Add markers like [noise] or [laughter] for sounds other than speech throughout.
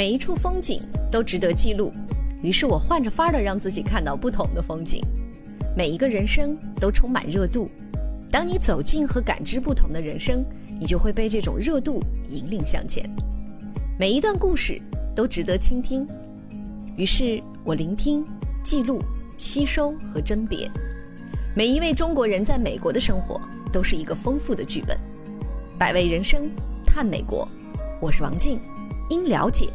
每一处风景都值得记录，于是我换着法儿的让自己看到不同的风景。每一个人生都充满热度，当你走进和感知不同的人生，你就会被这种热度引领向前。每一段故事都值得倾听，于是我聆听、记录、吸收和甄别。每一位中国人在美国的生活都是一个丰富的剧本。百味人生，探美国，我是王静，因了解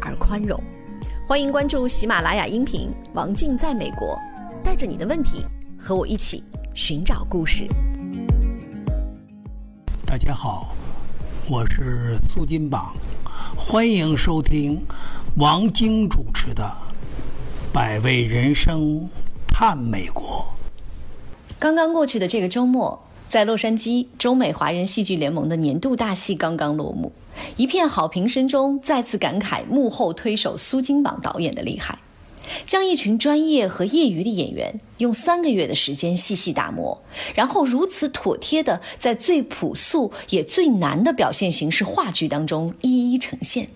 而宽容。欢迎关注喜马拉雅音频《王静在美国》，带着你的问题和我一起寻找故事。大家好，我是苏金榜，欢迎收听王晶主持的《百味人生探美国》。刚刚过去的这个周末，在洛杉矶，中美华人戏剧联盟的年度大戏刚刚落幕，一片好评声中，再次感慨幕后推手苏金榜导演的厉害，将一群专业和业余的演员用三个月的时间细细打磨，然后如此妥帖的在最朴素也最难的表现形式话剧当中一一呈现。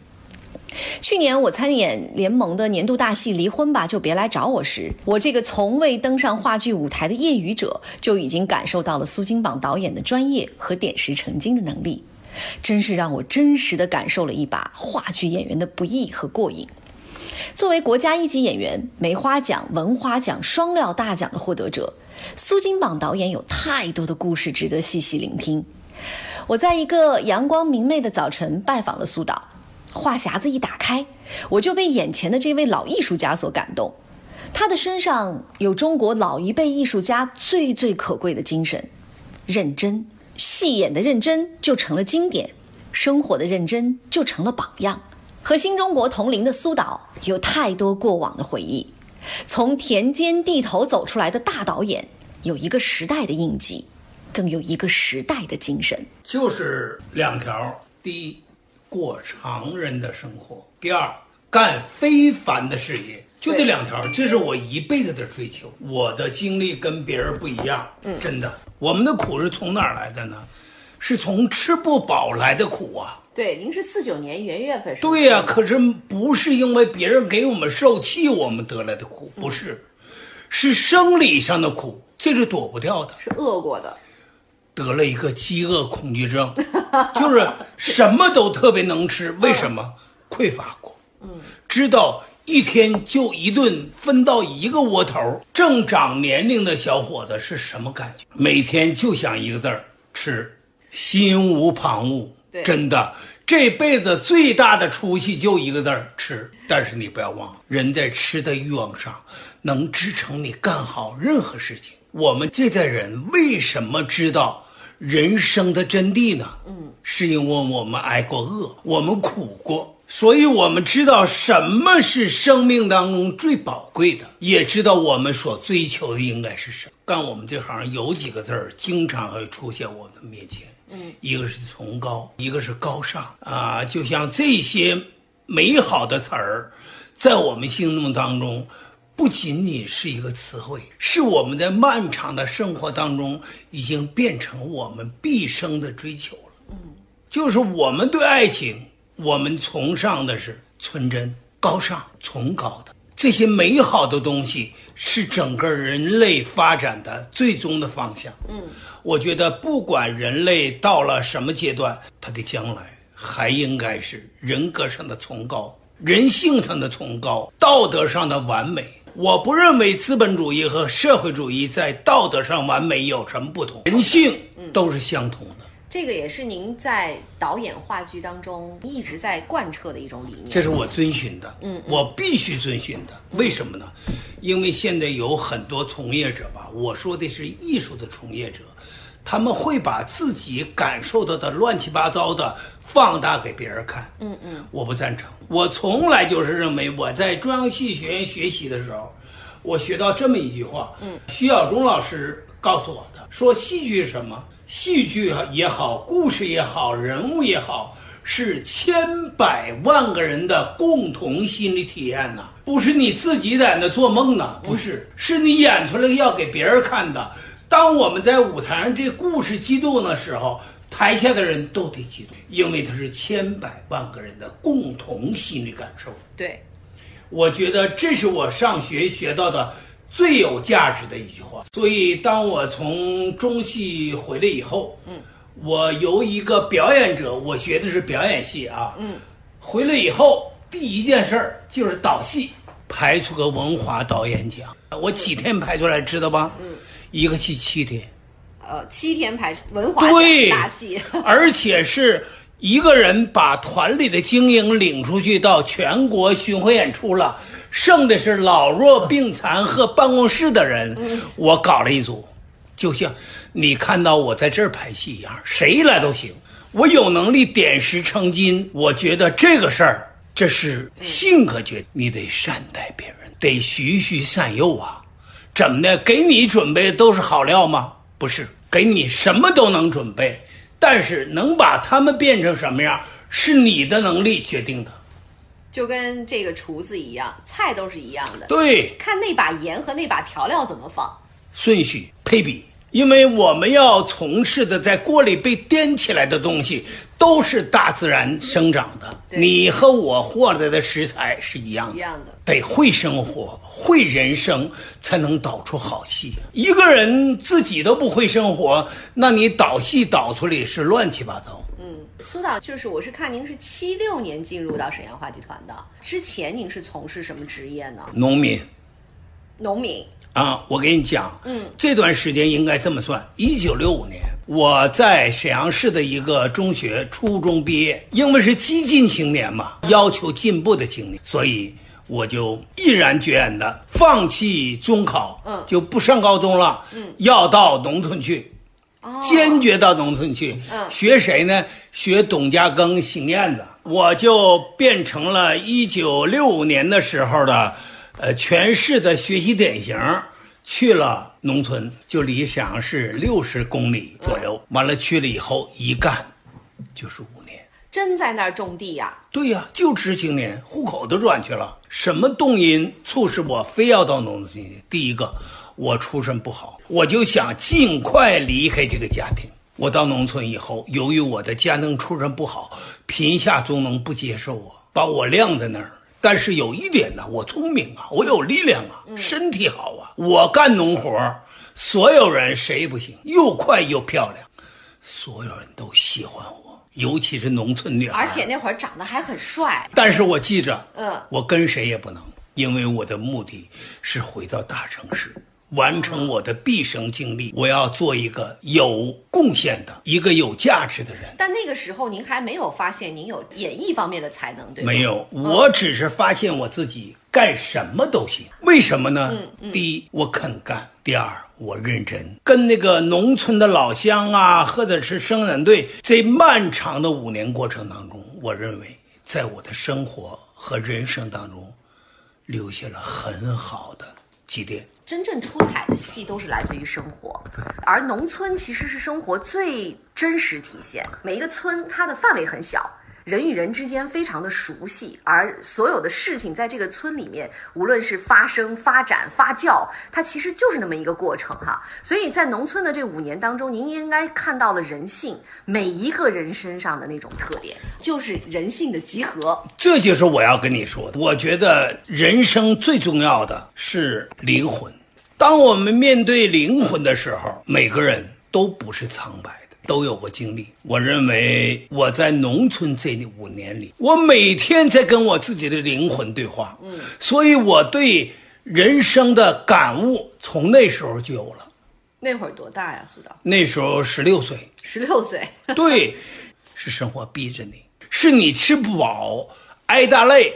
去年我参演联盟的年度大戏《离婚吧就别来找我》时，我这个从未登上话剧舞台的业余者，就已经感受到了苏金榜导演的专业和点石成金的能力，真是让我真实的感受了一把话剧演员的不易和过瘾。作为国家一级演员、梅花奖、文华奖双料大奖的获得者，苏金榜导演有太多的故事值得细细聆听。我在一个阳光明媚的早晨拜访了苏导。话匣子一打开，我就被眼前的这位老艺术家所感动。他的身上有中国老一辈艺术家最最可贵的精神：认真。戏演的认真就成了经典，生活的认真就成了榜样。和新中国同龄的苏导有太多过往的回忆。从田间地头走出来的大导演，有一个时代的印记，更有一个时代的精神。就是两条：第一。过常人的生活。第二，干非凡的事业，就这两条，这是我一辈子的追求。我的经历跟别人不一样，嗯，真的。我们的苦是从哪儿来的呢？是从吃不饱来的苦啊。对，您是四九年元月份。对呀，可是不是因为别人给我们受气，我们得来的苦，不是，是生理上的苦，这是躲不掉的，是饿过的。得了一个饥饿恐惧症，[laughs] 就是什么都特别能吃。为什么？匮乏过。嗯，知道一天就一顿分到一个窝头。正长年龄的小伙子是什么感觉？每天就想一个字儿吃，心无旁骛。真的，这辈子最大的出息就一个字儿吃。但是你不要忘了，人在吃的欲望上能支撑你干好任何事情。我们这代人为什么知道人生的真谛呢？嗯，是因为我们挨过饿，我们苦过，所以我们知道什么是生命当中最宝贵的，也知道我们所追求的应该是什么。干我们这行有几个字儿经常会出现我们面前，嗯，一个是崇高，一个是高尚啊，就像这些美好的词儿，在我们心目当中。不仅仅是一个词汇，是我们在漫长的生活当中已经变成我们毕生的追求了。嗯，就是我们对爱情，我们崇尚的是纯真、高尚、崇高的这些美好的东西，是整个人类发展的最终的方向。嗯，我觉得不管人类到了什么阶段，他的将来还应该是人格上的崇高、人性上的崇高、道德上的完美。我不认为资本主义和社会主义在道德上完美有什么不同，人性都是相同的。这个也是您在导演话剧当中一直在贯彻的一种理念。这是我遵循的，嗯，我必须遵循的。为什么呢？因为现在有很多从业者吧，我说的是艺术的从业者。他们会把自己感受到的乱七八糟的放大给别人看。嗯嗯，我不赞成。我从来就是认为，我在中央戏剧学院学习的时候，我学到这么一句话。嗯，徐晓中老师告诉我的，说戏剧是什么？戏剧也好，故事也好，人物也好，是千百万个人的共同心理体验呐，不是你自己在那做梦呢，不是，是你演出来要给别人看的。当我们在舞台上这故事激动的时候，台下的人都得激动，因为它是千百万个人的共同心理感受。对，我觉得这是我上学学到的最有价值的一句话。所以，当我从中戏回来以后，嗯，我由一个表演者，我学的是表演系啊，嗯，回来以后第一件事儿就是导戏，排出个文华导演奖。我几天排出来，知道吧？嗯，一个戏七天。呃，七天排文华大戏，[laughs] 而且是一个人把团里的精英领出去到全国巡回演出了，剩的是老弱病残和办公室的人。我搞了一组，就像你看到我在这儿拍戏一样，谁来都行。我有能力点石成金，我觉得这个事儿这是性格决定，你得善待别人，得循循善诱啊。怎么的？给你准备都是好料吗？不是给你什么都能准备，但是能把他们变成什么样，是你的能力决定的。就跟这个厨子一样，菜都是一样的。对，看那把盐和那把调料怎么放，顺序配比。因为我们要从事的在锅里被颠起来的东西，都是大自然生长的。你和我获得的食材是一样的，一样的。得会生活，会人生，才能导出好戏。一个人自己都不会生活，那你导戏导出来是乱七八糟。嗯，苏导，就是我是看您是七六年进入到沈阳话剧团的，之前您是从事什么职业呢？农民。农民。啊，我给你讲，嗯，这段时间应该这么算：一九六五年，我在沈阳市的一个中学初中毕业，因为是激进青年嘛，要求进步的青年，所以我就毅然决然的放弃中考，嗯，就不上高中了，嗯，要到农村去，坚决到农村去，嗯，学谁呢？学董家庚、邢燕子，我就变成了一九六五年的时候的。呃，全市的学习典型去了农村，就离沈阳市六十公里左右。完了去了以后一干，就是五年。真在那儿种地呀？对呀，就知青年，户口都转去了。什么动因促使我非要到农村去？第一个，我出身不好，我就想尽快离开这个家庭。我到农村以后，由于我的家庭出身不好，贫下中农不接受我，把我晾在那儿。但是有一点呢，我聪明啊，我有力量啊，身体好啊，我干农活所有人谁不行？又快又漂亮，所有人都喜欢我，尤其是农村女孩。而且那会儿长得还很帅。但是我记着，嗯，我跟谁也不能，因为我的目的是回到大城市。完成我的毕生经历，我要做一个有贡献的、一个有价值的人。但那个时候您还没有发现您有演艺方面的才能，对吗？没有，我只是发现我自己干什么都行。为什么呢？第一，我肯干；第二，我认真。跟那个农村的老乡啊，或者是生产队，这漫长的五年过程当中，我认为在我的生活和人生当中，留下了很好的积淀。真正出彩的戏都是来自于生活，而农村其实是生活最真实体现。每一个村，它的范围很小。人与人之间非常的熟悉，而所有的事情在这个村里面，无论是发生、发展、发酵，它其实就是那么一个过程哈。所以在农村的这五年当中，您应该看到了人性，每一个人身上的那种特点，就是人性的集合。这就是我要跟你说的。我觉得人生最重要的是灵魂。当我们面对灵魂的时候，每个人都不是苍白的。都有过经历。我认为我在农村这五年里，我每天在跟我自己的灵魂对话。嗯，所以我对人生的感悟从那时候就有了。那会儿多大呀，苏导？那时候十六岁。十六岁。[laughs] [laughs] 对，是生活逼着你，是你吃不饱，挨大累，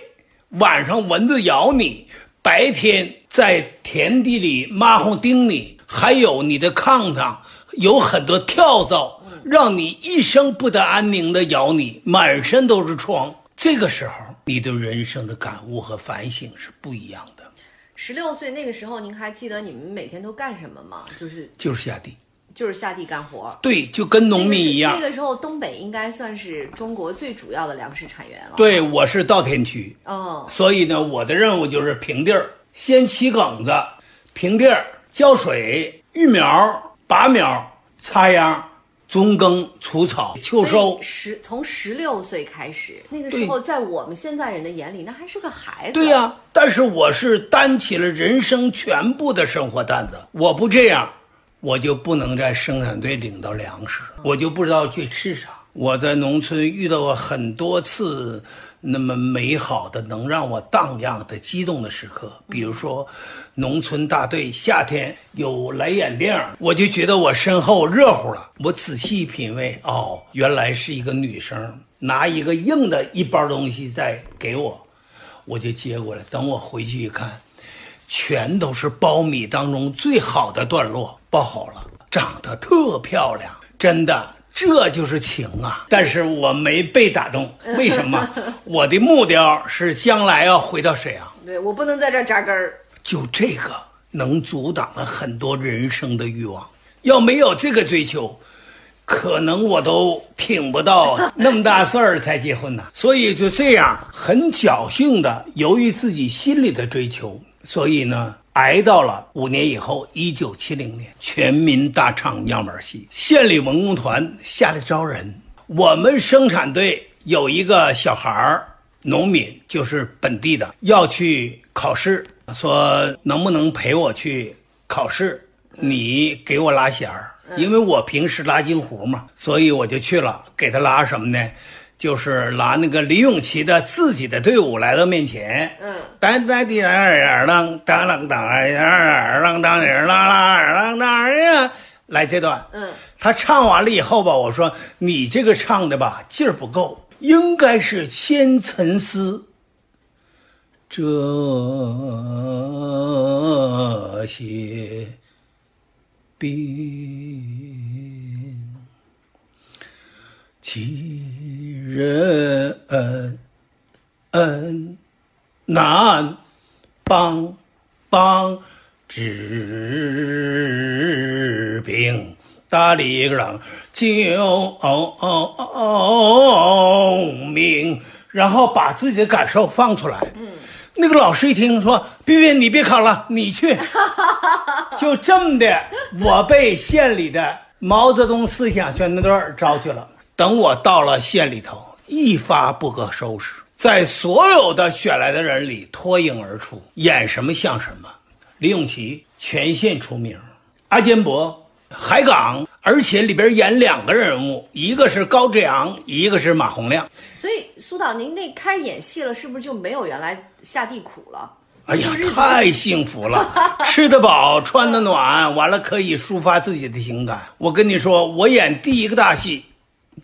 晚上蚊子咬你，白天在田地里蚂蟥叮你，还有你的炕上。有很多跳蚤，让你一生不得安宁的咬你，满身都是疮。这个时候，你对人生的感悟和反省是不一样的。十六岁那个时候，您还记得你们每天都干什么吗？就是就是下地，就是下地干活。对，就跟农民一样。那个时候，东北应该算是中国最主要的粮食产源了。对，我是稻田区，嗯，所以呢，我的任务就是平地儿，先起梗子，平地儿浇水，育苗。拔苗、插秧，中耕除草，秋收。十从十六岁开始，那个时候在我们现在人的眼里，那还是个孩子。对呀、但是我是担起了人生全部的生活担子，我不这样，我就不能在生产队领到粮食，我就不知道去吃啥。我在农村遇到过很多次那么美好的、能让我荡漾的、激动的时刻，比如说，农村大队夏天有来演电影，我就觉得我身后热乎了。我仔细品味，哦，原来是一个女生拿一个硬的一包东西在给我。我就接过来。等我回去一看，全都是苞米当中最好的段落，包好了，长得特漂亮，真的。这就是情啊！但是我没被打动，为什么？[laughs] 我的目标是将来要回到沈阳，对我不能在这儿扎根儿。就这个能阻挡了很多人生的欲望。要没有这个追求，可能我都挺不到那么大事儿才结婚呢。[laughs] 所以就这样很侥幸的，由于自己心里的追求，所以呢，挨到了五年以后，一九七零年，全民大唱样板戏，县里文工团下来招人，我们生产队有一个小孩儿。农民就是本地的，要去考试，说能不能陪我去考试？你给我拉弦儿，因为我平时拉京胡嘛，所以我就去了，给他拉什么呢？就是拿那个李永琪的自己的队伍来到面前，嗯，当当滴儿啷当啷当儿啷当儿啦啦儿啷当儿呀，来这段，嗯，他唱完了以后吧，我说你这个唱的吧劲儿不够。应该是先沉思这些病，其人难帮帮治病。大力让救命，然后把自己的感受放出来。嗯，那个老师一听说，斌斌你别考了，你去。[laughs] 就这么的，我被县里的毛泽东思想宣传队招去了。等我到了县里头，一发不可收拾，在所有的选来的人里脱颖而出，演什么像什么。李永琪全县出名，阿坚伯。海港，而且里边演两个人物，一个是高志扬，一个是马洪亮。所以苏导，您那开始演戏了，是不是就没有原来下地苦了？哎呀太幸福了，吃得饱，穿得暖，完了可以抒发自己的情感。我跟你说，我演第一个大戏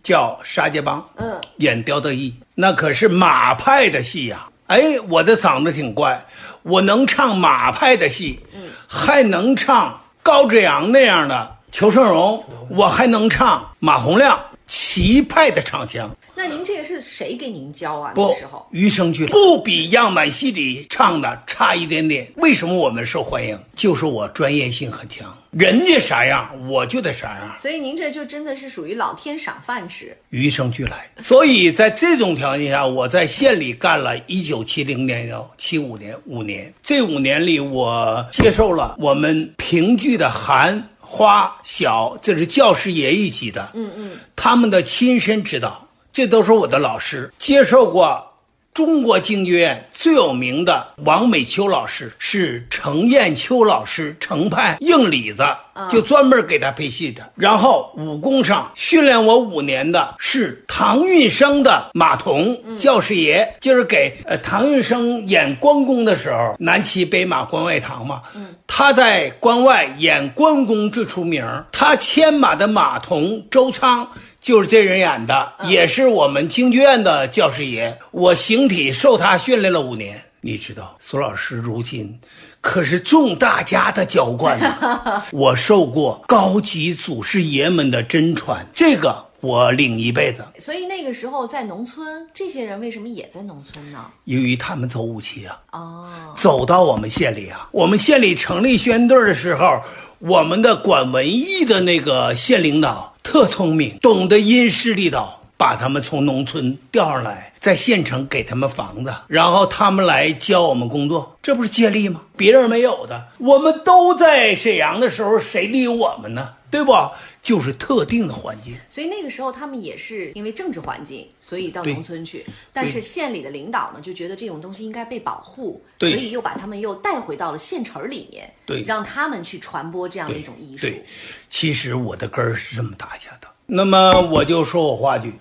叫《沙家浜》，嗯，演刁德义，那可是马派的戏呀、哎，我的嗓子挺怪，我能唱马派的戏，嗯，还能唱高志扬那样的裘盛戎，我还能唱马洪亮齐派的唱腔。那您这个是谁给您教啊？那不时候，余生俱来，不比样板戏里唱的差一点点。为什么我们受欢迎？就是我专业性很强，人家啥样我就得啥样，所以您这就真的是属于老天赏饭吃。与生俱来。所以在这种条件下，我在县里干了一九七零年到七五年五年，这五年里，我接受了我们评剧的韩花小，这是教师爷一级的，嗯嗯，他们的亲身指导。这都是我的老师，接受过中国京剧院最有名的王美秋老师，是程砚秋老师程派硬里子，就专门给他配戏的。然后武功上训练我五年的是唐运生的马童教师爷，就是给呃唐运生演关公的时候，南骑北马关外唐嘛，他在关外演关公最出名，他牵马的马童周仓。就是这人演的，也是我们京剧院的教师爷。我形体受他训练了五年。你知道，苏老师如今可是众大家的娇惯呢。[laughs] 我受过高级祖师爷们的真传，这个我领一辈子。所以那个时候在农村，这些人为什么也在农村呢？由于他们走武器啊，哦，走到我们县里啊，我们县里成立宣队的时候，我们的管文艺的那个县领导特聪明，懂得因势利导，把他们从农村调上来，在县城给他们房子，然后他们来教我们工作，这不是借力吗？别人没有的，我们都在沈阳的时候，谁理我们呢？对不？就是特定的环境。所以那个时候他们也是因为政治环境，所以到农村去。但是县里的领导呢，就觉得这种东西应该被保护，所以又把他们又带回到了县城里面，对，让他们去传播这样的一种艺术。对，其实我的根儿是这么打下的。那么我就说我话剧，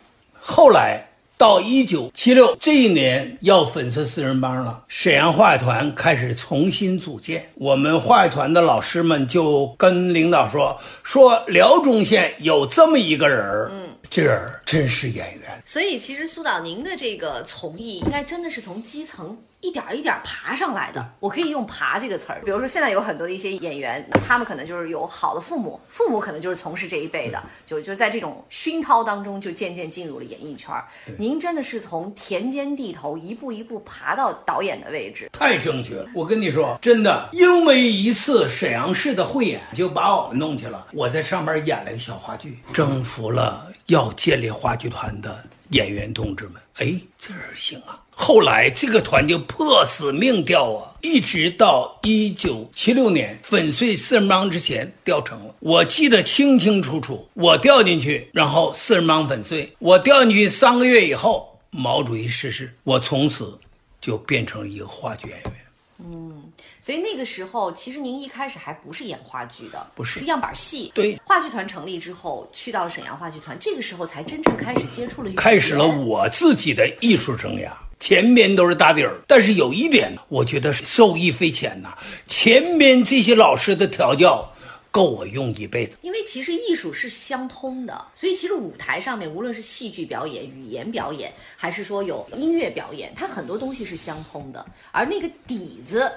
后来到一九七六这一年要粉碎四人帮了，沈阳话剧团开始重新组建。我们话剧团的老师们就跟领导说：“说辽中县有这么一个人儿，嗯，这人真是演员。”所以其实苏导您的这个从艺，应该真的是从基层。一点一点爬上来的，我可以用“爬”这个词儿。比如说，现在有很多的一些演员，那他们可能就是有好的父母，父母可能就是从事这一辈的，就就在这种熏陶当中，就渐渐进入了演艺圈。您真的是从田间地头一步一步爬到导演的位置，太正确了。我跟你说，真的，因为一次沈阳市的汇演，就把我们弄去了。我在上面演了个小话剧，征服了要建立话剧团的演员同志们。哎，这儿行啊！后来这个团就破死命调啊，一直到一九七六年粉碎四人帮之前调成了。我记得清清楚楚，我调进去，然后四人帮粉碎。我调进去三个月以后，毛主席逝世，我从此就变成了一个话剧演员。嗯，所以那个时候，其实您一开始还不是演话剧的，不是是样板戏。对，话剧团成立之后，去到了沈阳话剧团，这个时候才真正开始接触了，开始了我自己的艺术生涯。前边都是打底儿，但是有一点，我觉得受益匪浅呐。前边这些老师的调教，够我用一辈子。因为其实艺术是相通的，所以其实舞台上面，无论是戏剧表演、语言表演，还是说有音乐表演，它很多东西是相通的。而那个底子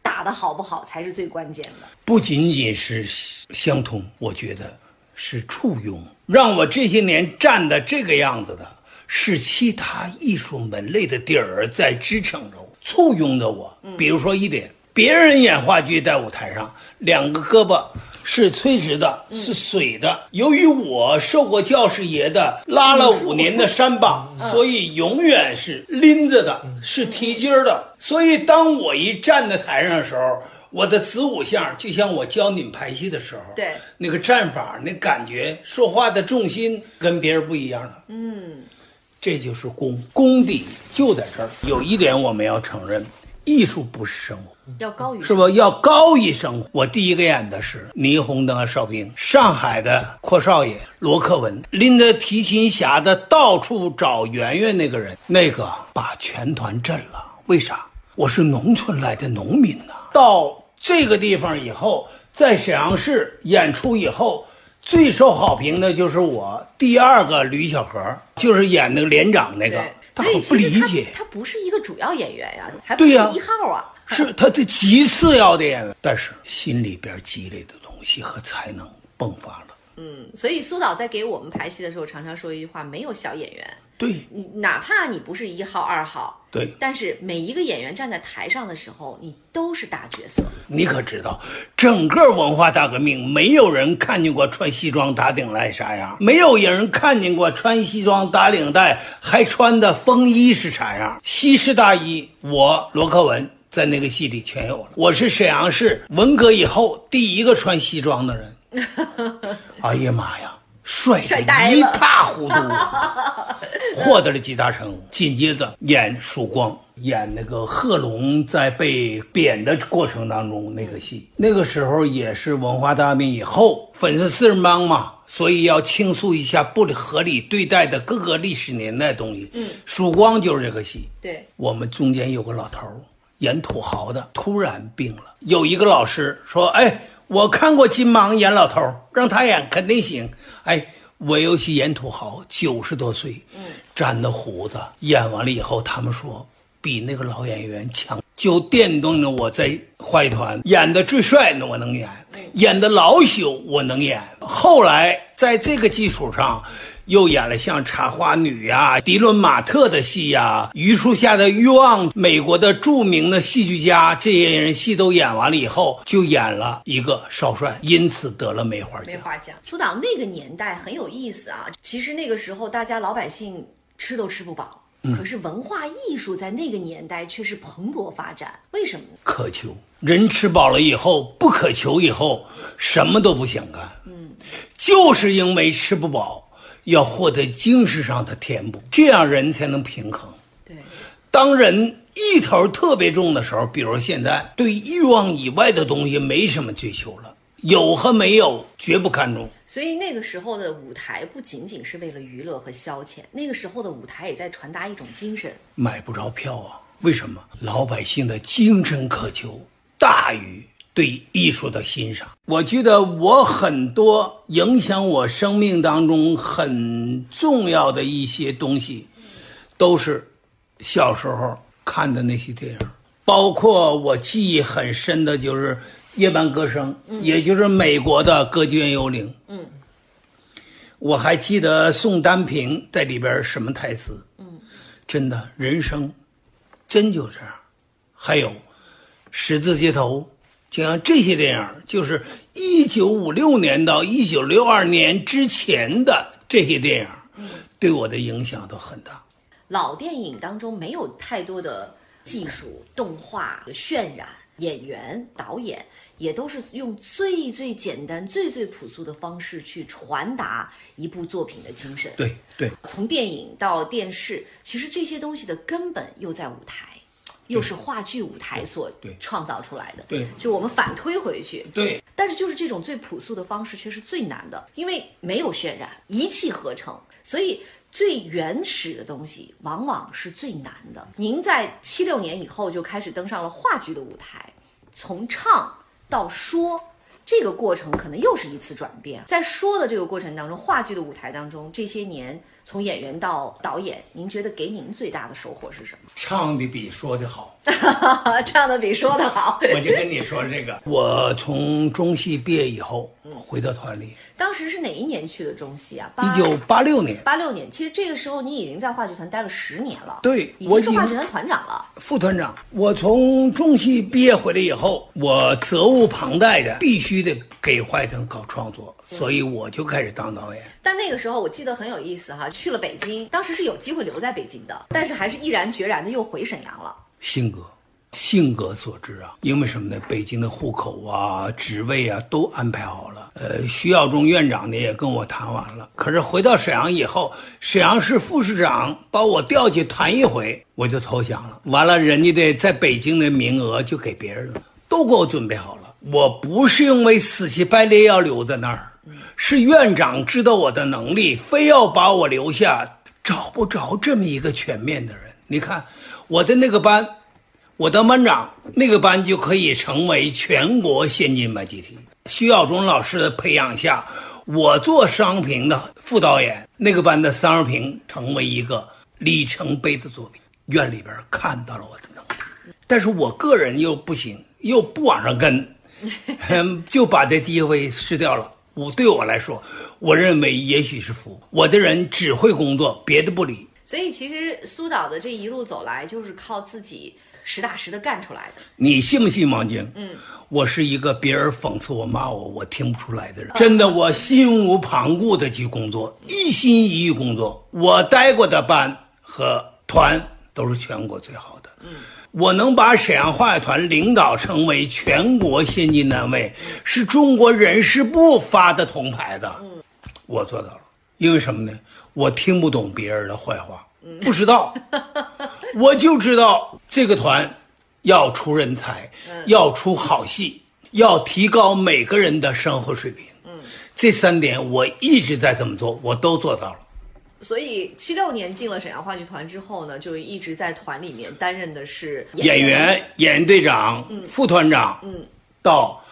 打得好不好，才是最关键的。不仅仅是相通，我觉得是簇拥，让我这些年站的这个样子的。是其他艺术门类的底儿在支撑着我，簇拥着我。比如说一点，别人演话剧在舞台上，两个胳膊是垂直的，是水的。由于我受过教师爷的拉了五年的山膀，所以永远是拎着的，是提筋儿的。所以当我一站在台上的时候，我的子午相就像我教你们排戏的时候，对那个站法、那感觉、说话的重心跟别人不一样了。嗯。这就是功，功底就在这儿。有一点我们要承认，艺术不是生活，要高于是不？要高于生活。我第一个演的是霓虹灯的哨兵，上海的阔少爷罗克文，拎着提琴匣子到处找圆圆那个人，那个把全团震了。为啥？我是农村来的农民呐。到这个地方以后，在沈阳市演出以后。最受好评的就是我第二个吕小河，就是演那个连长那个，他很不理解，他不是一个主要演员呀，还不是一号啊，是他的极次要的演员，但是心里边积累的东西和才能迸发了。嗯，所以苏导在给我们排戏的时候，常常说一句话：没有小演员。对，你哪怕你不是一号、二号，对，但是每一个演员站在台上的时候，你都是大角色。你可知道，整个文化大革命，没有人看见过穿西装打领带啥样，没有人看见过穿西装打领带还穿的风衣是啥样，西式大衣，我罗克文在那个戏里全有了。我是沈阳市文革以后第一个穿西装的人。[laughs] 哎呀妈呀！帅的一塌糊涂，获得了几大成。紧接着演曙光，演那个贺龙在被贬的过程当中那个戏，那个时候也是文化大革命以后，粉碎四人帮嘛，所以要倾诉一下不合理对待的各个历史年代东西。嗯，曙光就是这个戏。对，我们中间有个老头演土豪的，突然病了，有一个老师说：“哎。”我看过金芒演老头，让他演肯定行。哎，我又去演土豪，九十多岁，嗯，粘的胡子，演完了以后，他们说比那个老演员强，就电动着我在话剧团演的最帅的我能演，演的老朽我能演。后来在这个基础上，又演了像《茶花女》呀、迪伦马特的戏呀、榆树下的欲望，美国的著名的戏剧家，这些人戏都演完了以后，就演了一个少帅，因此得了梅花奖。梅花奖。苏导那个年代很有意思啊，其实那个时候大家老百姓吃都吃不饱。可是文化艺术在那个年代却是蓬勃发展，为什么呢？渴求，人吃饱了以后不渴求，以后什么都不想干。嗯，就是因为吃不饱，要获得精神上的填补，这样人才能平衡。对，当人一头特别重的时候，比如现在对欲望以外的东西没什么追求了，有和没有绝不看重。所以那个时候的舞台不仅仅是为了娱乐和消遣，那个时候的舞台也在传达一种精神。买不着票啊？为什么？老百姓的精神渴求大于对艺术的欣赏。我觉得我很多影响我生命当中很重要的一些东西，都是小时候看的那些电影，包括我记忆很深的就是。夜半歌声，也就是美国的《歌剧院幽灵》。嗯，我还记得宋丹萍在里边什么台词。嗯，真的，人生真就这样。还有《十字街头》，就像这些电影，就是一九五六年到一九六二年之前的这些电影，对我的影响都很大。老电影当中没有太多的技术动画的渲染。演员、导演也都是用最最简单、最最朴素的方式去传达一部作品的精神。对对，从电影到电视，其实这些东西的根本又在舞台，又是话剧舞台所创造出来的。对，就我们反推回去。对，但是就是这种最朴素的方式却是最难的，因为没有渲染，一气呵成，所以。最原始的东西往往是最难的。您在七六年以后就开始登上了话剧的舞台，从唱到说，这个过程可能又是一次转变。在说的这个过程当中，话剧的舞台当中，这些年。从演员到导演，您觉得给您最大的收获是什么？唱的比说的好，[laughs] 唱的比说的好。我就跟你说这个，[laughs] 我从中戏毕业以后，回到团里。当时是哪一年去的中戏啊？一九八六年。八六年，其实这个时候你已经在话剧团待了十年了。对，已经是话剧团团长了。副团长，我从中戏毕业回来以后，我责无旁贷的，必须得给话剧团搞创作，所以我就开始当导演。但那个时候我记得很有意思哈。去了北京，当时是有机会留在北京的，但是还是毅然决然的又回沈阳了。性格，性格所致啊。因为什么呢？北京的户口啊、职位啊都安排好了。呃，徐耀中院长呢也跟我谈完了。可是回到沈阳以后，沈阳市副市长把我调去谈一回，我就投降了。完了，人家的在北京的名额就给别人了，都给我准备好了。我不是因为死乞白赖要留在那儿。是院长知道我的能力，非要把我留下，找不着这么一个全面的人。你看我的那个班，我当班长，那个班就可以成为全国先进班集体。徐耀中老师的培养下，我做商评的副导演，那个班的商评成为一个里程碑的作品。院里边看到了我的能力，但是我个人又不行，又不往上跟，[laughs] 就把这地位失掉了。我对我来说，我认为也许是福。我的人只会工作，别的不理。所以其实苏导的这一路走来，就是靠自己实打实的干出来的。你信不信，王晶？嗯，我是一个别人讽刺我、骂我，我听不出来的人。真的，我心无旁骛的去工作，一心一意工作。我待过的班和团都是全国最好的。嗯。我能把沈阳话剧团领导成为全国先进单位，是中国人事部发的铜牌的。嗯，我做到了。因为什么呢？我听不懂别人的坏话，不知道，[laughs] 我就知道这个团要出人才，要出好戏，要提高每个人的生活水平。嗯，这三点我一直在这么做，我都做到了。所以七六年进了沈阳话剧团之后呢，就一直在团里面担任的是演员、演员队长、副团长。嗯，到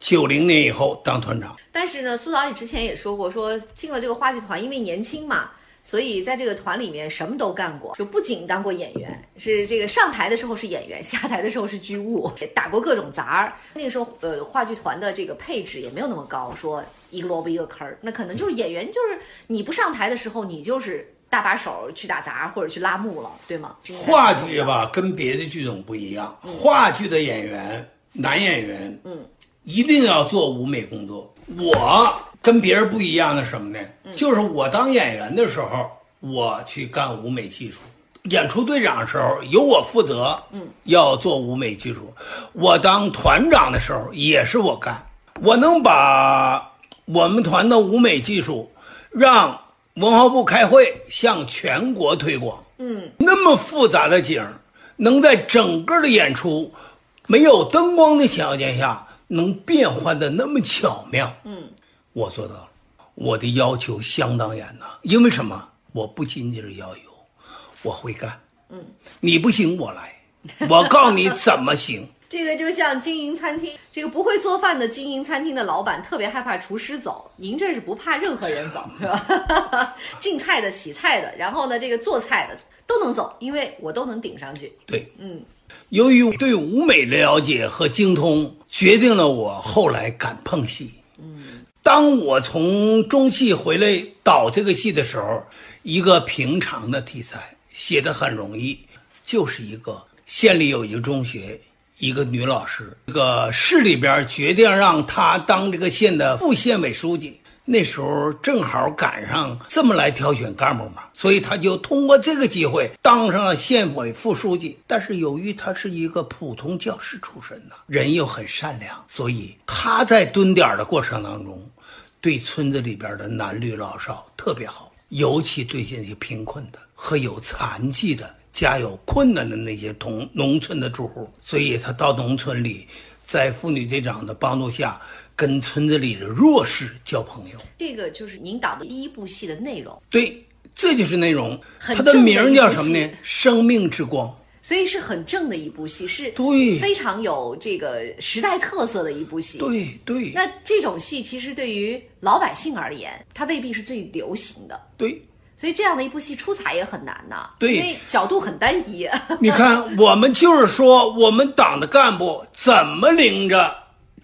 九零年以后当团长。但是呢，苏导演之前也说过，说进了这个话剧团，因为年轻嘛，所以在这个团里面什么都干过，就不仅当过演员，是这个上台的时候是演员，下台的时候是剧务，打过各种杂儿。那个时候，呃，话剧团的这个配置也没有那么高，说一个萝卜一个坑儿，那可能就是演员，就是你不上台的时候，你就是搭把手去打杂或者去拉幕了，对吗？话剧吧，跟别的剧种不一样，话剧的演员，男演员，嗯，一定要做舞美工作。我。跟别人不一样的什么呢？就是我当演员的时候，我去干舞美技术；演出队长的时候，由我负责，嗯，要做舞美技术。我当团长的时候，也是我干。我能把我们团的舞美技术让文化部开会，向全国推广。嗯，那么复杂的景，能在整个的演出没有灯光的条件下，能变换的那么巧妙。嗯。我做到了，我的要求相当严呐。因为什么？我不仅仅是要有，我会干。嗯，你不行，我来。我告诉你怎么行。[laughs] 这个就像经营餐厅，这个不会做饭的经营餐厅的老板特别害怕厨师走。您这是不怕任何人走，[laughs] 是吧？[laughs] 进菜的、洗菜的，然后呢，这个做菜的都能走，因为我都能顶上去。对，嗯。由于对舞美的了解和精通，决定了我后来敢碰戏。当我从中戏回来导这个戏的时候，一个平常的题材写的很容易，就是一个县里有一个中学，一个女老师，这个市里边决定让她当这个县的副县委书记。那时候正好赶上这么来挑选干部嘛，所以他就通过这个机会当上了县委副书记。但是由于他是一个普通教师出身呢，人又很善良，所以他在蹲点的过程当中，对村子里边的男女老少特别好，尤其对这些贫困的和有残疾的、家有困难的那些同农村的住户。所以他到农村里，在妇女队长的帮助下。跟村子里的弱势交朋友，这个就是您导的第一部戏的内容。对，这就是内容。它的名叫什么呢？生命之光。所以是很正的一部戏，是对非常有这个时代特色的一部戏。对对。那这种戏其实对于老百姓而言，它未必是最流行的。对。所以这样的一部戏出彩也很难呐。对。因为角度很单一。你看，我们就是说，我们党的干部怎么领着。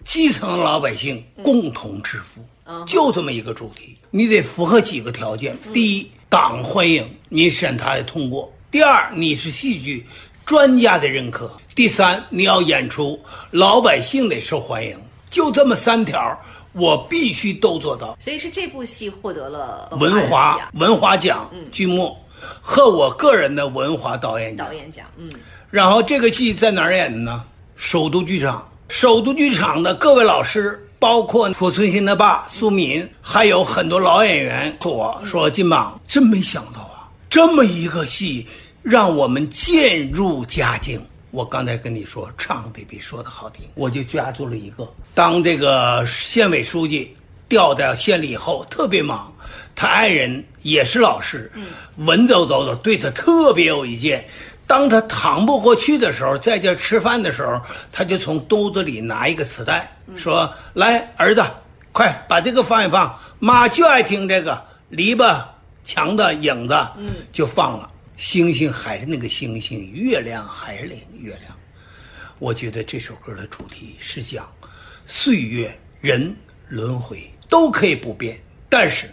基层老百姓共同致富，就这么一个主题，你得符合几个条件：第一，党欢迎你审他的通过；第二，你是戏剧专家的认可；第三，你要演出老百姓得受欢迎。就这么三条，我必须都做到。所以是这部戏获得了文华文华奖剧目和我个人的文华导演导演奖。嗯，然后这个戏在哪儿演的呢？首都剧场。首都剧场的各位老师，包括濮存昕的爸苏敏，还有很多老演员，说说金榜，真没想到啊，这么一个戏让我们渐入佳境。我刚才跟你说，唱的比说的好听，我就抓住了一个。当这个县委书记调到县里以后，特别忙，他爱人也是老师，文绉绉的，对他特别有意见。当他躺不过去的时候，在这吃饭的时候，他就从兜子里拿一个磁带，说：“来，儿子，快把这个放一放，妈就爱听这个篱笆墙的影子。”嗯，就放了。星星还是那个星星，月亮还是那个月亮。我觉得这首歌的主题是讲岁月、人轮回都可以不变，但是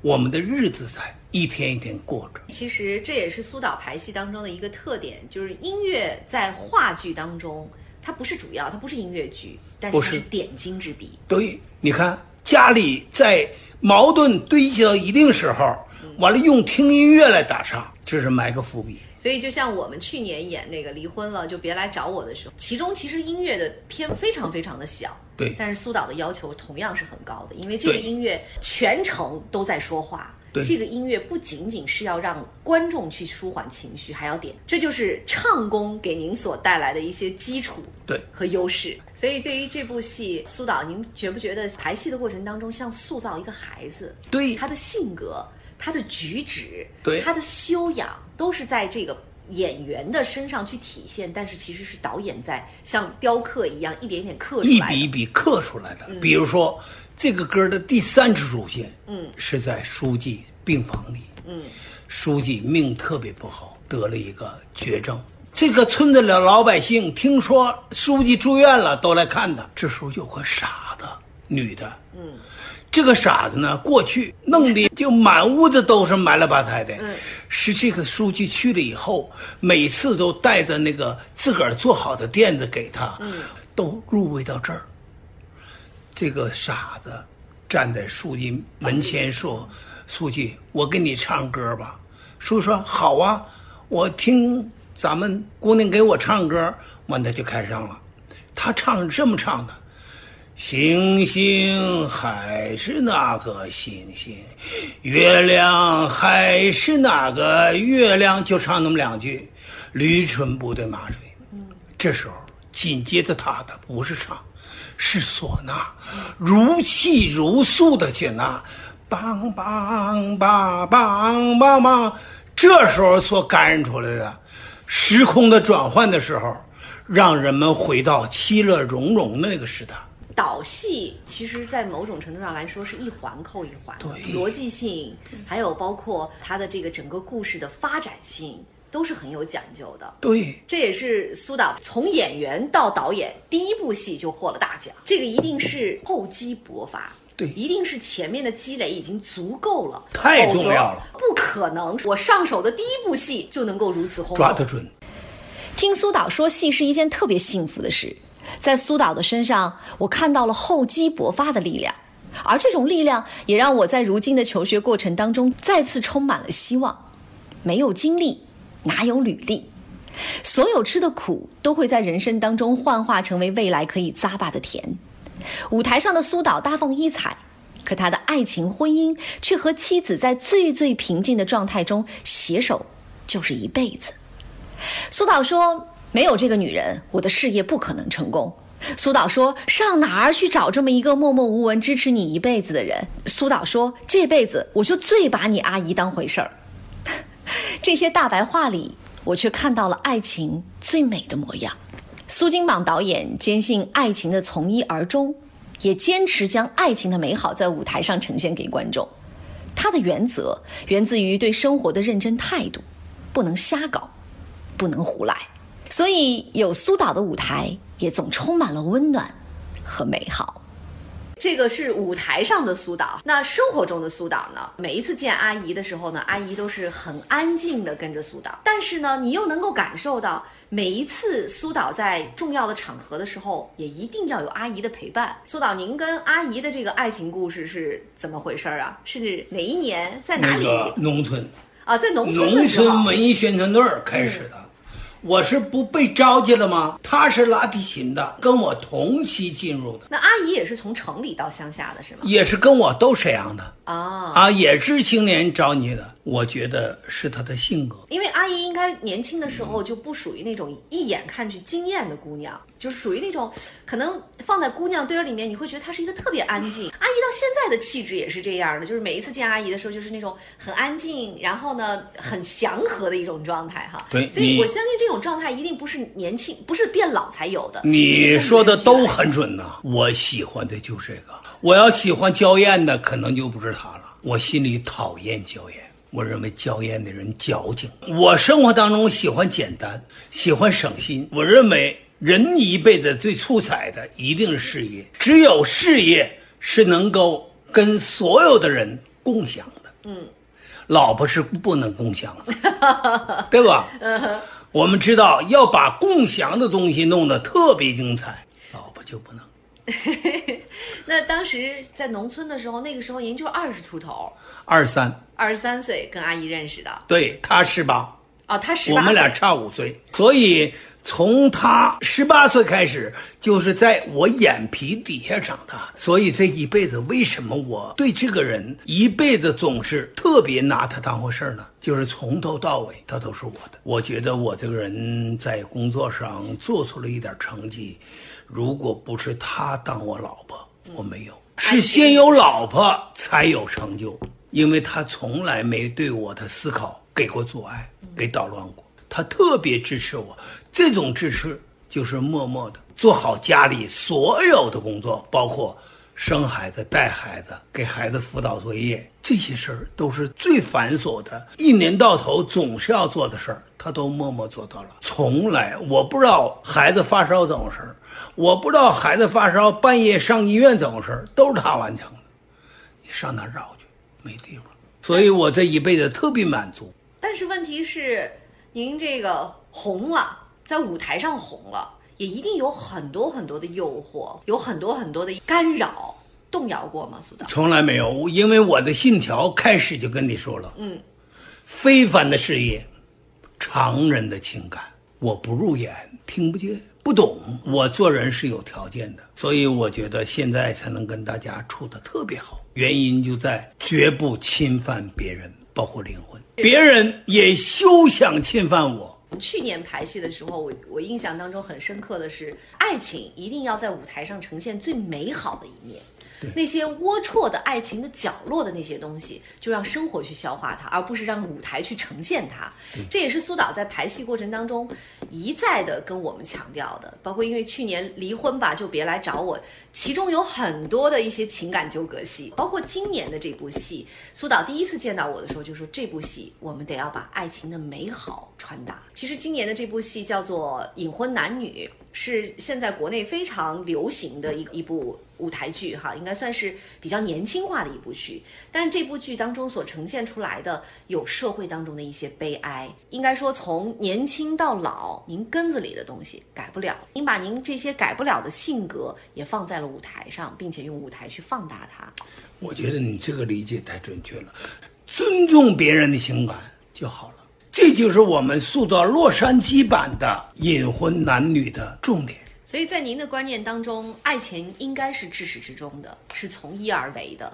我们的日子在。一天一天过着，其实这也是苏导排戏当中的一个特点，就是音乐在话剧当中，它不是主要，它不是音乐剧，但是是点睛之笔。对，你看家里在矛盾堆积到一定时候，完了用听音乐来打岔，这是埋个伏笔。所以就像我们去年演那个离婚了就别来找我的时候，其中其实音乐的篇非常非常的小，对，但是苏导的要求同样是很高的，因为这个音乐全程都在说话。这个音乐不仅仅是要让观众去舒缓情绪，还要点，这就是唱功给您所带来的一些基础对和优势。所以对于这部戏，苏导，您觉不觉得排戏的过程当中像塑造一个孩子？对，他的性格、他的举止、对他的修养，都是在这个演员的身上去体现。但是其实是导演在像雕刻一样，一点点刻出来，一笔一笔刻出来的。比如说。这个歌的第三次出现，嗯，是在书记病房里，嗯，书记命特别不好，得了一个绝症。这个村子的老百姓听说书记住院了，都来看他。这时候有个傻子，女的，嗯，这个傻子呢，过去弄的就满屋子都是埋了吧胎的。嗯，是这个书记去了以后，每次都带着那个自个儿做好的垫子给他，嗯，都入围到这儿。这个傻子站在书记门前说：“书记，我给你唱歌吧。”书记说：“好啊，我听。”咱们姑娘给我唱歌，完他就开上了。他唱这么唱的：星星还是那个星星，月亮还是那个月亮，就唱那么两句。驴唇不对马嘴。这时候紧接着他的不是唱，是唢呐，如泣如诉的唢呐，梆梆梆梆梆梆。这时候所感染出来的。时空的转换的时候，让人们回到其乐融融的那个时代。导戏其实，在某种程度上来说，是一环扣一环，对，逻辑性，还有包括它的这个整个故事的发展性，都是很有讲究的。对，这也是苏导从演员到导演第一部戏就获了大奖，这个一定是厚积薄发。对，一定是前面的积累已经足够了，太重要了，不可能我上手的第一部戏就能够如此轰动。抓得准。听苏导说戏是一件特别幸福的事，在苏导的身上，我看到了厚积薄发的力量，而这种力量也让我在如今的求学过程当中再次充满了希望。没有经历，哪有履历？所有吃的苦都会在人生当中幻化成为未来可以咂巴的甜。舞台上的苏导大放异彩，可他的爱情婚姻却和妻子在最最平静的状态中携手，就是一辈子。苏导说：“没有这个女人，我的事业不可能成功。”苏导说：“上哪儿去找这么一个默默无闻支持你一辈子的人？”苏导说：“这辈子我就最把你阿姨当回事儿。” [laughs] 这些大白话里，我却看到了爱情最美的模样。苏金榜导演坚信爱情的从一而终，也坚持将爱情的美好在舞台上呈现给观众。他的原则源自于对生活的认真态度，不能瞎搞，不能胡来。所以有苏导的舞台也总充满了温暖和美好。这个是舞台上的苏导，那生活中的苏导呢？每一次见阿姨的时候呢，阿姨都是很安静的跟着苏导，但是呢，你又能够感受到。每一次苏导在重要的场合的时候，也一定要有阿姨的陪伴。苏导，您跟阿姨的这个爱情故事是怎么回事啊？是哪一年，在哪里？农村啊，在农村农村文艺宣传队开始的。我是不被召集了吗？他是拉提琴的，跟我同期进入的。那阿姨也是从城里到乡下的是吗？也是跟我都沈阳的啊啊，也是青年招你的。我觉得是她的性格，因为阿姨应该年轻的时候就不属于那种一眼看去惊艳的姑娘，就是属于那种可能放在姑娘堆儿里面，你会觉得她是一个特别安静。阿姨到现在的气质也是这样的，就是每一次见阿姨的时候，就是那种很安静，然后呢很祥和的一种状态哈。对，所以我相信这种状态一定不是年轻，不是变老才有的。你说的都很准呐，我喜欢的就是这个。我要喜欢娇艳的，可能就不是她了。我心里讨厌娇艳。我认为娇艳的人矫情。我生活当中喜欢简单，喜欢省心。我认为人一辈子最出彩的一定是事业，只有事业是能够跟所有的人共享的。嗯，老婆是不能共享的，[laughs] 对吧？嗯我们知道要把共享的东西弄得特别精彩，老婆就不能。[laughs] 那当时在农村的时候，那个时候您就二十出头，二十三，二十三岁跟阿姨认识的。对，她十八，哦，她十八，我们俩差五岁，所以从她十八岁开始，就是在我眼皮底下长大。所以这一辈子，为什么我对这个人一辈子总是特别拿他当回事儿呢？就是从头到尾，他都是我的。我觉得我这个人在工作上做出了一点成绩。如果不是她当我老婆，我没有，是先有老婆才有成就，因为她从来没对我的思考给过阻碍，给捣乱过，她特别支持我，这种支持就是默默的做好家里所有的工作，包括生孩子、带孩子、给孩子辅导作业，这些事儿都是最繁琐的，一年到头总是要做的事儿，他都默默做到了。从来我不知道孩子发烧怎么回事儿，我不知道孩子发烧半夜上医院怎么回事儿，都是他完成的。你上哪儿找去？没地方。所以我这一辈子特别满足。但是问题是，您这个红了，在舞台上红了。也一定有很多很多的诱惑，有很多很多的干扰，动摇过吗？苏导从来没有，因为我的信条开始就跟你说了，嗯，非凡的事业，常人的情感，我不入眼，听不见，不懂。我做人是有条件的，所以我觉得现在才能跟大家处的特别好，原因就在绝不侵犯别人，包括灵魂，别人也休想侵犯我。去年排戏的时候，我我印象当中很深刻的是，爱情一定要在舞台上呈现最美好的一面。那些龌龊的爱情的角落的那些东西，就让生活去消化它，而不是让舞台去呈现它。这也是苏导在排戏过程当中一再的跟我们强调的。包括因为去年离婚吧，就别来找我，其中有很多的一些情感纠葛戏。包括今年的这部戏，苏导第一次见到我的时候就说，这部戏我们得要把爱情的美好传达。其实今年的这部戏叫做《隐婚男女》。是现在国内非常流行的一一部舞台剧，哈，应该算是比较年轻化的一部剧。但是这部剧当中所呈现出来的有社会当中的一些悲哀，应该说从年轻到老，您根子里的东西改不了。您把您这些改不了的性格也放在了舞台上，并且用舞台去放大它。我觉得你这个理解太准确了，尊重别人的情感就好了。这就是我们塑造洛杉矶版的隐婚男女的重点。所以在您的观念当中，爱情应该是至始至终的，是从一而为的。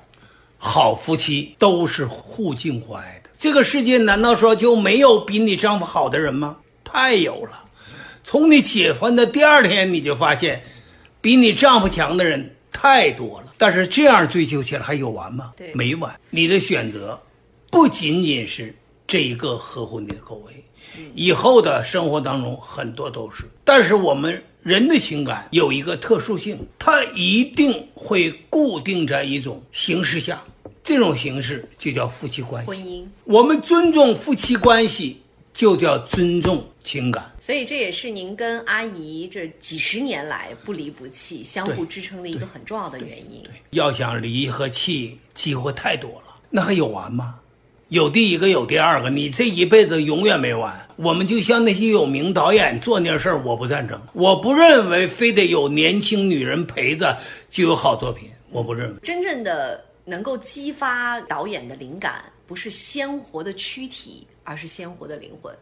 好夫妻都是互敬互爱的。这个世界难道说就没有比你丈夫好的人吗？太有了。从你结婚的第二天，你就发现，比你丈夫强的人太多了。但是这样追求起来还有完吗？对，没完。你的选择不仅仅是。这一个合乎你的口味，以后的生活当中很多都是。但是我们人的情感有一个特殊性，它一定会固定在一种形式下，这种形式就叫夫妻关系。婚姻，我们尊重夫妻关系，就叫尊重情感。所以这也是您跟阿姨这几十年来不离不弃、相互支撑的一个很重要的原因。对要想离和弃，机会太多了，那还有完吗？有第一个，有第二个，你这一辈子永远没完。我们就像那些有名导演做那事儿，我不赞成。我不认为非得有年轻女人陪着就有好作品，我不认为。真正的能够激发导演的灵感，不是鲜活的躯体，而是鲜活的灵魂。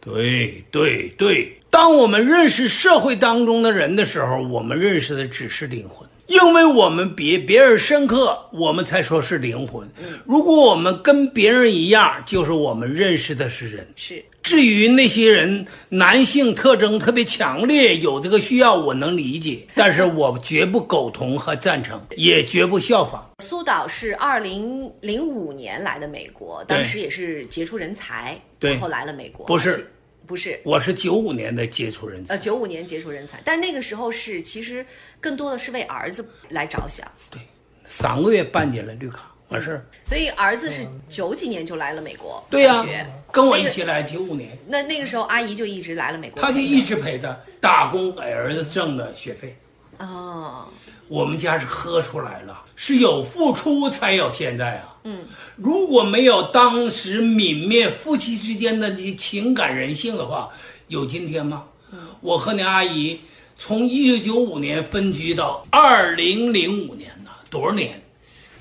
对对对，当我们认识社会当中的人的时候，我们认识的只是灵魂。因为我们比别人深刻，我们才说是灵魂。如果我们跟别人一样，就是我们认识的是人。是。至于那些人男性特征特别强烈，有这个需要，我能理解，但是我绝不苟同和赞成，也绝不效仿。苏导是二零零五年来的美国，当时也是杰出人才，然后来了美国。不是。不是，我是九五年的杰出人才。呃，九五年杰出人才，但那个时候是其实更多的是为儿子来着想。对，三个月办进了绿卡，完事儿。所以儿子是九几年就来了美国对呀，跟我一起来九五年。那那个时候阿姨就一直来了美国，他就一直陪他打工给儿子挣的学费。哦。我们家是喝出来了，是有付出才有现在啊。嗯，如果没有当时泯灭夫妻之间的这情感人性的话，有今天吗？嗯，我和你阿姨从一九九五年分居到二零零五年呢，多少年？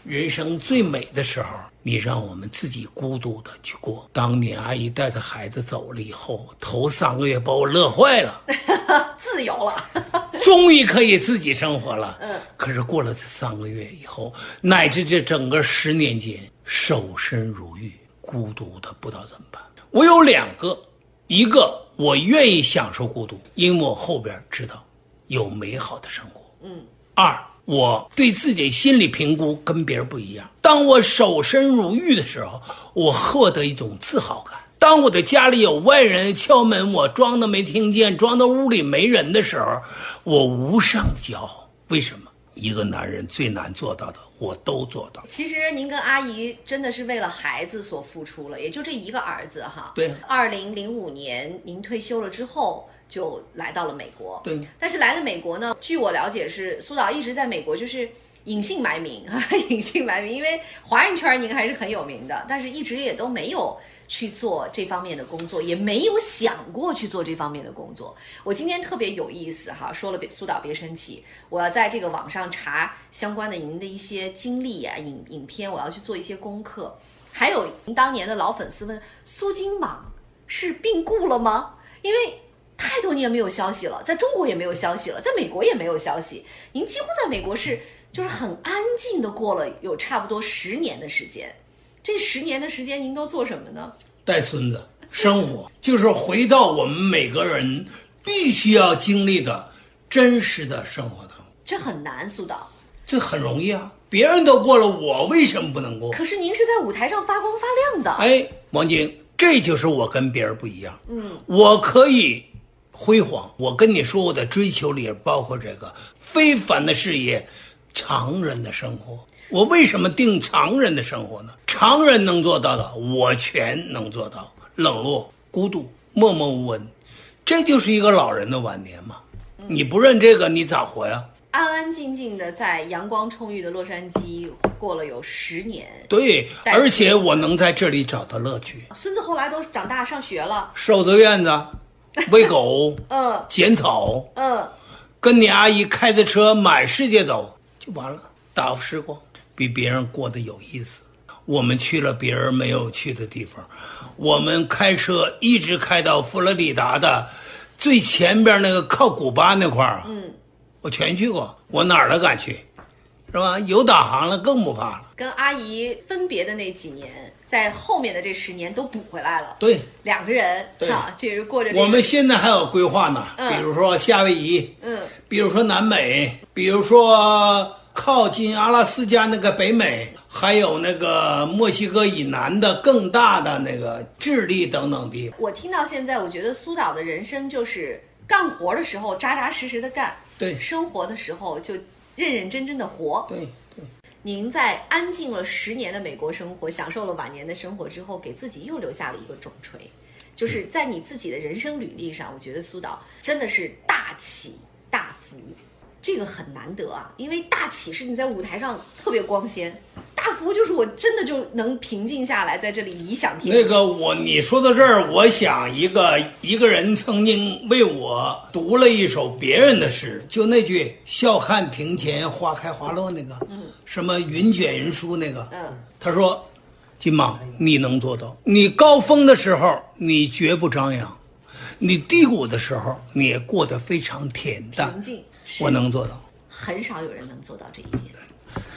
人生最美的时候。你让我们自己孤独的去过。当你阿姨带着孩子走了以后，头三个月把我乐坏了，[laughs] 自由了，终于可以自己生活了。嗯，可是过了这三个月以后，乃至这整个十年间，守身如玉，孤独的不知道怎么办。我有两个，一个我愿意享受孤独，因为我后边知道有美好的生活。嗯，二。我对自己心理评估跟别人不一样。当我守身如玉的时候，我获得一种自豪感；当我的家里有外人敲门，我装的没听见，装的屋里没人的时候，我无上的骄傲。为什么？一个男人最难做到的，我都做到。其实您跟阿姨真的是为了孩子所付出了，也就这一个儿子哈。对。二零零五年您退休了之后，就来到了美国。对。但是来了美国呢，据我了解是苏导一直在美国就是隐姓埋名啊，[laughs] 隐姓埋名，因为华人圈您还是很有名的，但是一直也都没有。去做这方面的工作，也没有想过去做这方面的工作。我今天特别有意思哈，说了别苏导别生气，我要在这个网上查相关的您的一些经历啊、影影片，我要去做一些功课。还有您当年的老粉丝问苏金莽是病故了吗？因为太多年没有消息了，在中国也没有消息了，在美国也没有消息。您几乎在美国是就是很安静的过了有差不多十年的时间。这十年的时间，您都做什么呢？带孙子，生活，就是回到我们每个人必须要经历的真实的生活当中。这很难，苏导。这很容易啊，别人都过了，我为什么不能过？可是您是在舞台上发光发亮的。哎，王晶，这就是我跟别人不一样。嗯，我可以辉煌。我跟你说，我的追求里包括这个非凡的事业，常人的生活。我为什么定常人的生活呢？常人能做到的，我全能做到。冷落、孤独、默默无闻，这就是一个老人的晚年嘛。你不认这个，你咋活呀？安安静静的在阳光充裕的洛杉矶过了有十年。对，而且我能在这里找到乐趣。孙子后来都长大上学了，守着院子，[laughs] 喂狗，嗯，剪草，嗯，跟你阿姨开着车满世界走，就完了，打发时光。比别人过得有意思，我们去了别人没有去的地方，我们开车一直开到佛罗里达的最前边那个靠古巴那块儿嗯，我全去过，我哪儿都敢去，是吧？有导航了更不怕了。跟阿姨分别的那几年，在后面的这十年都补回来了。对，两个人啊，就是过着。我们现在还有规划呢，比如说夏威夷，嗯，比如说南美，比如说。靠近阿拉斯加那个北美，还有那个墨西哥以南的更大的那个智利等等地。我听到现在，我觉得苏导的人生就是干活的时候扎扎实实的干，对；生活的时候就认认真真的活，对对。您在安静了十年的美国生活，享受了晚年的生活之后，给自己又留下了一个重锤，就是在你自己的人生履历上，我觉得苏导真的是大起大伏。这个很难得啊，因为大起是你在舞台上特别光鲜，大福就是我真的就能平静下来，在这里颐享天。那个我你说到这儿，我想一个一个人曾经为我读了一首别人的诗，就那句“笑看庭前花开花落”那个，嗯，什么云卷云舒那个，嗯，他说：“金马，你能做到？你高峰的时候你绝不张扬，你低谷的时候你也过得非常恬淡平静。”我能做到，很少有人能做到这一点，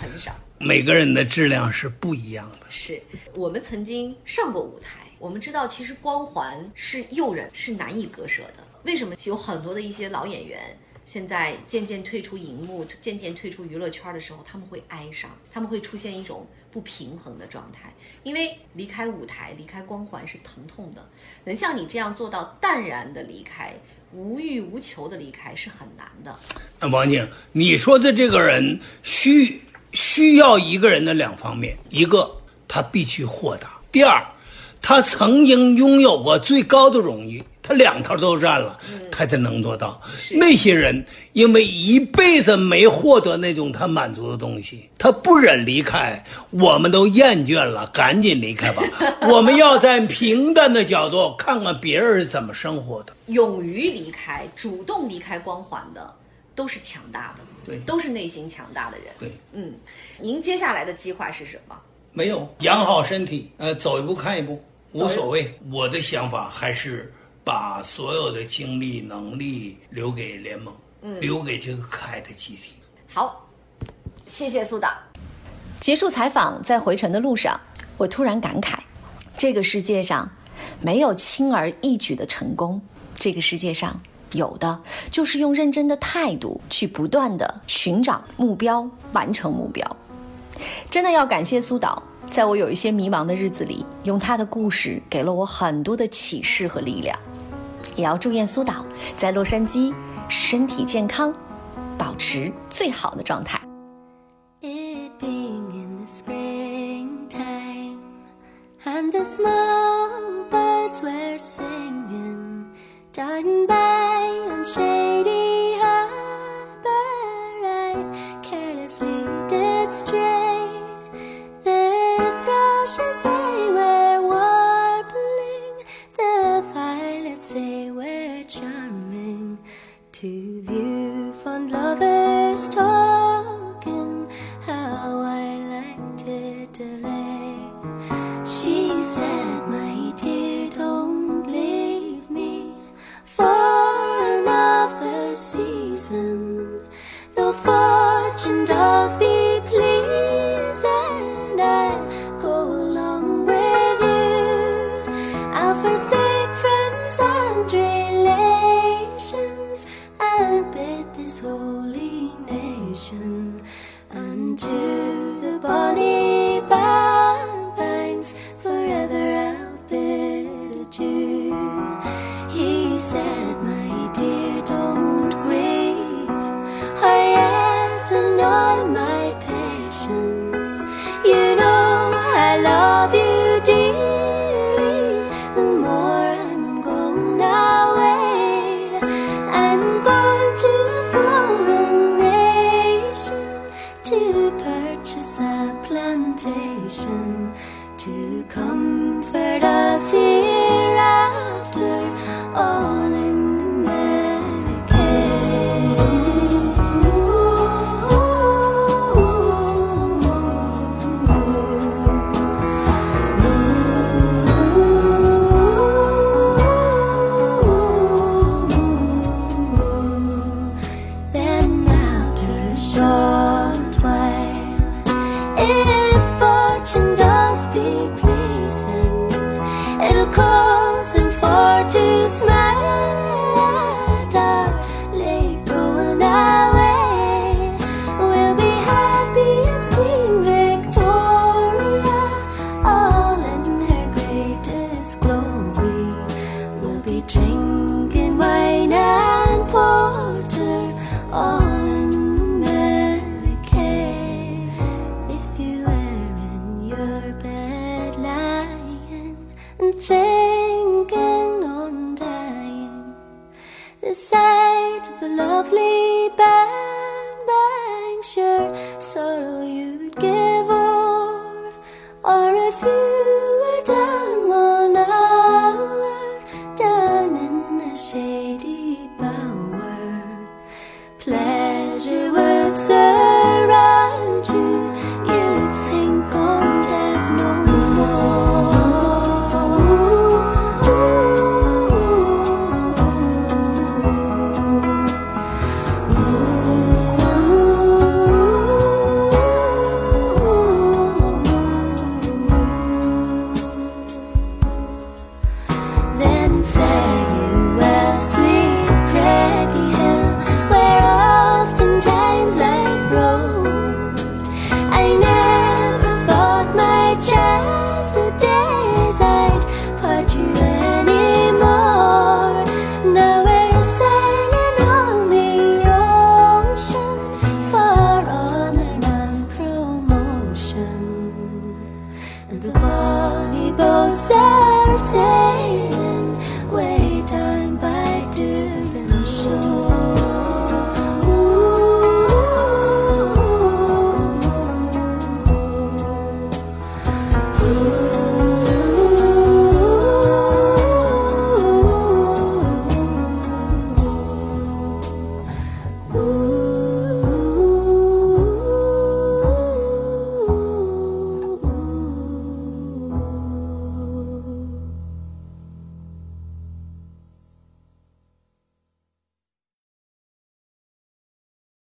很少。每个人的质量是不一样的。是我们曾经上过舞台，我们知道其实光环是诱人，是难以割舍的。为什么有很多的一些老演员现在渐渐退出荧幕，渐渐退出娱乐圈的时候，他们会哀伤，他们会出现一种不平衡的状态，因为离开舞台，离开光环是疼痛的。能像你这样做到淡然的离开。无欲无求的离开是很难的。那王静，你说的这个人需需要一个人的两方面：一个他必须豁达；第二，他曾经拥有过最高的荣誉。他两头都占了，他才能做到。那些人因为一辈子没获得那种他满足的东西，他不忍离开。我们都厌倦了，赶紧离开吧。[laughs] 我们要在平淡的角度看看别人是怎么生活的。勇于离开、主动离开光环的，都是强大的，对，都是内心强大的人。对，嗯，您接下来的计划是什么？没有，养好身体，呃，走一步看一步，无所谓。我的想法还是。把所有的精力、能力留给联盟，嗯留给这个可爱的集体。好，谢谢苏导。结束采访，在回程的路上，我突然感慨：这个世界上没有轻而易举的成功，这个世界上有的就是用认真的态度去不断的寻找目标，完成目标。真的要感谢苏导，在我有一些迷茫的日子里，用他的故事给了我很多的启示和力量。也要祝愿苏导在洛杉矶身体健康，保持最好的状态。